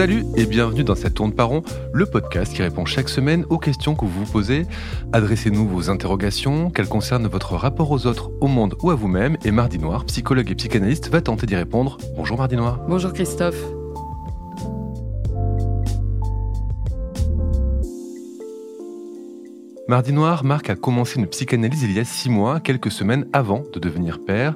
Salut et bienvenue dans cette tourne par rond, le podcast qui répond chaque semaine aux questions que vous vous posez. Adressez-nous vos interrogations, qu'elles concernent votre rapport aux autres, au monde ou à vous-même. Et Mardi Noir, psychologue et psychanalyste, va tenter d'y répondre. Bonjour Mardi Noir. Bonjour Christophe. Mardi Noir, Marc a commencé une psychanalyse il y a six mois, quelques semaines avant de devenir père.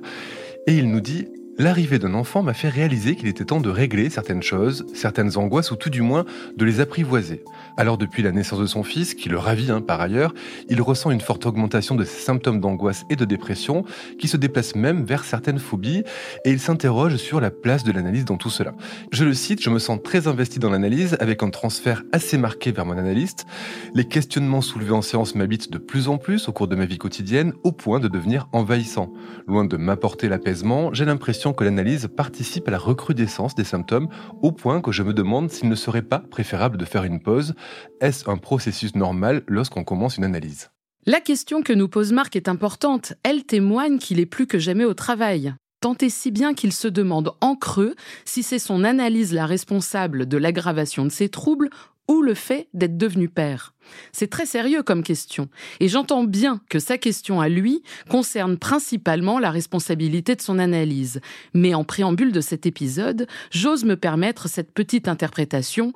Et il nous dit L'arrivée d'un enfant m'a fait réaliser qu'il était temps de régler certaines choses, certaines angoisses ou tout du moins de les apprivoiser. Alors depuis la naissance de son fils, qui le ravit hein, par ailleurs, il ressent une forte augmentation de ses symptômes d'angoisse et de dépression qui se déplacent même vers certaines phobies et il s'interroge sur la place de l'analyse dans tout cela. Je le cite, je me sens très investi dans l'analyse avec un transfert assez marqué vers mon analyste. Les questionnements soulevés en séance m'habitent de plus en plus au cours de ma vie quotidienne au point de devenir envahissant. Loin de m'apporter l'apaisement, j'ai l'impression que l'analyse participe à la recrudescence des symptômes au point que je me demande s'il ne serait pas préférable de faire une pause. Est-ce un processus normal lorsqu'on commence une analyse? La question que nous pose Marc est importante. Elle témoigne qu'il est plus que jamais au travail. Tant et si bien qu'il se demande en creux si c'est son analyse la responsable de l'aggravation de ses troubles ou le fait d'être devenu père C'est très sérieux comme question, et j'entends bien que sa question à lui concerne principalement la responsabilité de son analyse. Mais en préambule de cet épisode, j'ose me permettre cette petite interprétation.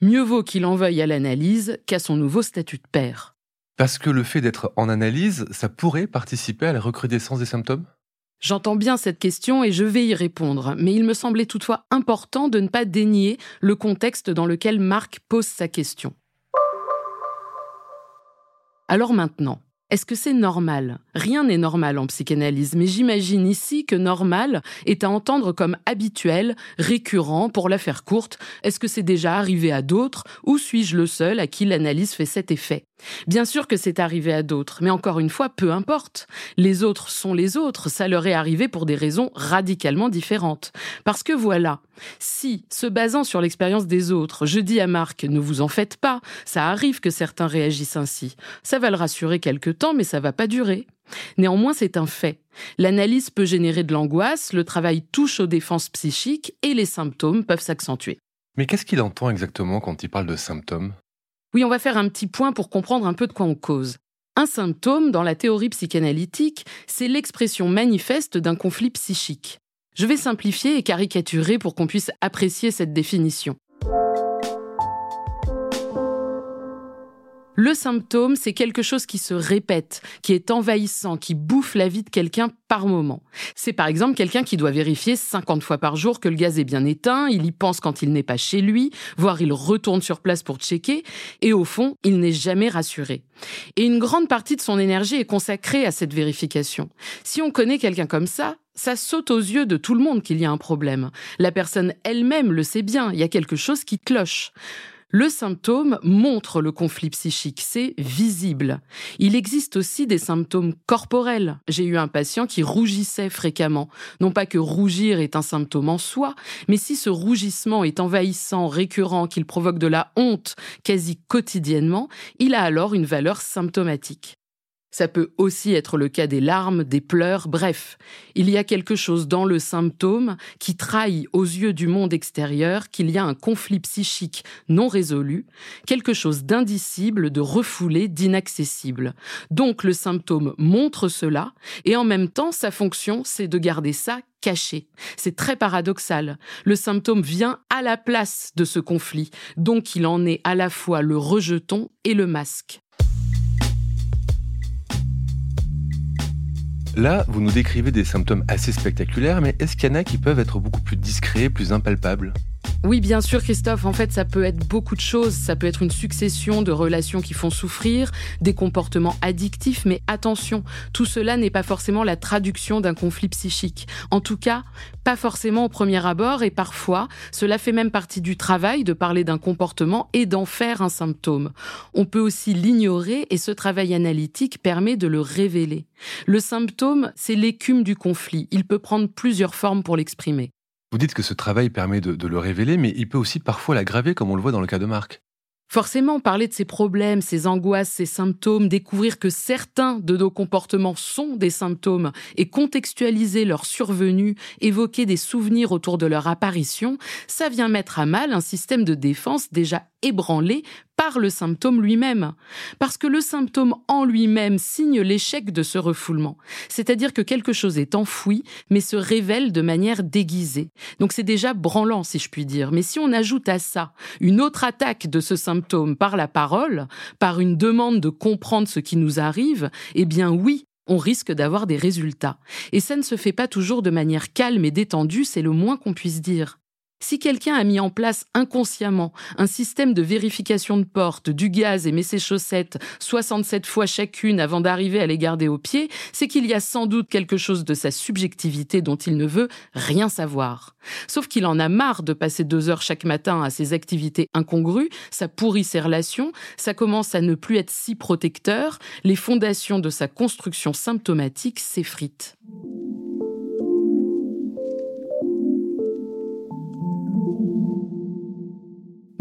Mieux vaut qu'il en veuille à l'analyse qu'à son nouveau statut de père. Parce que le fait d'être en analyse, ça pourrait participer à la recrudescence des symptômes? J'entends bien cette question et je vais y répondre, mais il me semblait toutefois important de ne pas dénier le contexte dans lequel Marc pose sa question. Alors maintenant, est-ce que c'est normal? Rien n'est normal en psychanalyse, mais j'imagine ici que normal est à entendre comme habituel, récurrent, pour la faire courte. Est-ce que c'est déjà arrivé à d'autres? Ou suis-je le seul à qui l'analyse fait cet effet? Bien sûr que c'est arrivé à d'autres, mais encore une fois, peu importe. Les autres sont les autres, ça leur est arrivé pour des raisons radicalement différentes. Parce que voilà, si, se basant sur l'expérience des autres, je dis à Marc, ne vous en faites pas, ça arrive que certains réagissent ainsi. Ça va le rassurer quelque temps, mais ça va pas durer. Néanmoins, c'est un fait. L'analyse peut générer de l'angoisse, le travail touche aux défenses psychiques et les symptômes peuvent s'accentuer. Mais qu'est-ce qu'il entend exactement quand il parle de symptômes? Oui, on va faire un petit point pour comprendre un peu de quoi on cause. Un symptôme, dans la théorie psychanalytique, c'est l'expression manifeste d'un conflit psychique. Je vais simplifier et caricaturer pour qu'on puisse apprécier cette définition. Le symptôme, c'est quelque chose qui se répète, qui est envahissant, qui bouffe la vie de quelqu'un par moment. C'est par exemple quelqu'un qui doit vérifier 50 fois par jour que le gaz est bien éteint, il y pense quand il n'est pas chez lui, voire il retourne sur place pour checker, et au fond, il n'est jamais rassuré. Et une grande partie de son énergie est consacrée à cette vérification. Si on connaît quelqu'un comme ça, ça saute aux yeux de tout le monde qu'il y a un problème. La personne elle-même le sait bien, il y a quelque chose qui cloche. Le symptôme montre le conflit psychique, c'est visible. Il existe aussi des symptômes corporels. J'ai eu un patient qui rougissait fréquemment. Non pas que rougir est un symptôme en soi, mais si ce rougissement est envahissant, récurrent, qu'il provoque de la honte quasi quotidiennement, il a alors une valeur symptomatique. Ça peut aussi être le cas des larmes, des pleurs, bref. Il y a quelque chose dans le symptôme qui trahit aux yeux du monde extérieur qu'il y a un conflit psychique non résolu, quelque chose d'indicible, de refoulé, d'inaccessible. Donc le symptôme montre cela, et en même temps sa fonction c'est de garder ça caché. C'est très paradoxal. Le symptôme vient à la place de ce conflit, donc il en est à la fois le rejeton et le masque. Là, vous nous décrivez des symptômes assez spectaculaires, mais est-ce qu'il y en a qui peuvent être beaucoup plus discrets, plus impalpables? Oui, bien sûr, Christophe. En fait, ça peut être beaucoup de choses. Ça peut être une succession de relations qui font souffrir, des comportements addictifs, mais attention, tout cela n'est pas forcément la traduction d'un conflit psychique. En tout cas, pas forcément au premier abord, et parfois, cela fait même partie du travail de parler d'un comportement et d'en faire un symptôme. On peut aussi l'ignorer, et ce travail analytique permet de le révéler. Le symptôme, c'est l'écume du conflit. Il peut prendre plusieurs formes pour l'exprimer. Vous dites que ce travail permet de, le révéler, mais il peut aussi parfois l'aggraver, comme on le voit dans le cas de Marc. Forcément, parler de ces problèmes, ces angoisses, ces symptômes, découvrir que certains de nos comportements sont des symptômes et contextualiser leur survenue, évoquer des souvenirs autour de leur apparition, ça vient mettre à mal un système de défense déjà ébranlé par le symptôme lui-même. Parce que le symptôme en lui-même signe l'échec de ce refoulement. C'est-à-dire que quelque chose est enfoui, mais se révèle de manière déguisée. Donc c'est déjà branlant, si je puis dire. Mais si on ajoute à ça une autre attaque de ce symptôme par la parole, par une demande de comprendre ce qui nous arrive, eh bien oui, on risque d'avoir des résultats. Et ça ne se fait pas toujours de manière calme et détendue, c'est le moins qu'on puisse dire. Si quelqu'un a mis en place inconsciemment un système de vérification de porte, du gaz et met ses chaussettes 67 fois chacune avant d'arriver à les garder au pied, c'est qu'il y a sans doute quelque chose de sa subjectivité dont il ne veut rien savoir. Sauf qu'il en a marre de passer deux heures chaque matin à ses activités incongrues, ça pourrit ses relations, ça commence à ne plus être si protecteur, les fondations de sa construction symptomatique s'effritent.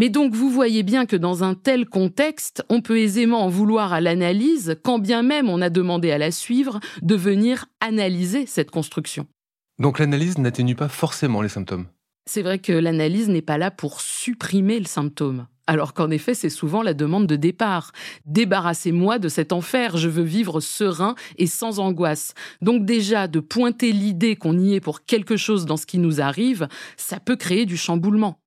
Mais donc vous voyez bien que dans un tel contexte, on peut aisément en vouloir à l'analyse, quand bien même on a demandé à la suivre de venir analyser cette construction. Donc l'analyse n'atténue pas forcément les symptômes. C'est vrai que l'analyse n'est pas là pour supprimer le symptôme. Alors qu'en effet, c'est souvent la demande de départ. Débarrassez-moi de cet enfer, je veux vivre serein et sans angoisse. Donc déjà, de pointer l'idée qu'on y est pour quelque chose dans ce qui nous arrive, ça peut créer du chamboulement.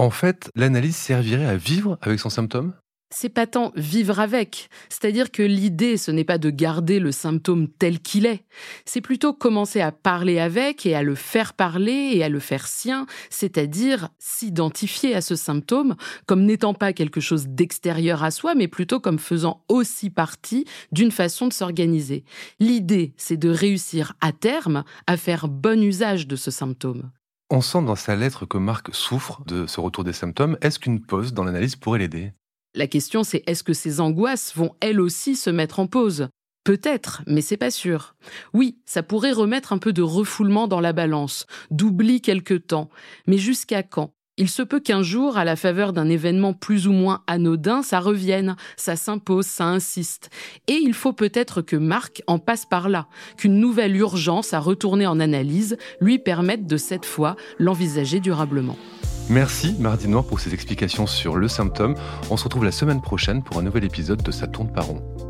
En fait, l'analyse servirait à vivre avec son symptôme? C'est pas tant vivre avec, c'est-à-dire que l'idée, ce n'est pas de garder le symptôme tel qu'il est, c'est plutôt commencer à parler avec et à le faire parler et à le faire sien, c'est-à-dire s'identifier à ce symptôme comme n'étant pas quelque chose d'extérieur à soi, mais plutôt comme faisant aussi partie d'une façon de s'organiser. L'idée, c'est de réussir à terme à faire bon usage de ce symptôme. On sent dans sa lettre que Marc souffre de ce retour des symptômes. Est-ce qu'une pause dans l'analyse pourrait l'aider? La question c'est est-ce que ces angoisses vont elles aussi se mettre en pause? Peut-être, mais c'est pas sûr. Oui, ça pourrait remettre un peu de refoulement dans la balance, d'oubli quelque temps. Mais jusqu'à quand? Il se peut qu'un jour, à la faveur d'un événement plus ou moins anodin, ça revienne, ça s'impose, ça insiste. Et il faut peut-être que Marc en passe par là, qu'une nouvelle urgence à retourner en analyse lui permette de cette fois l'envisager durablement. Merci Mardi Noir pour ces explications sur le symptôme. On se retrouve la semaine prochaine pour un nouvel épisode de Ça tourne par rond.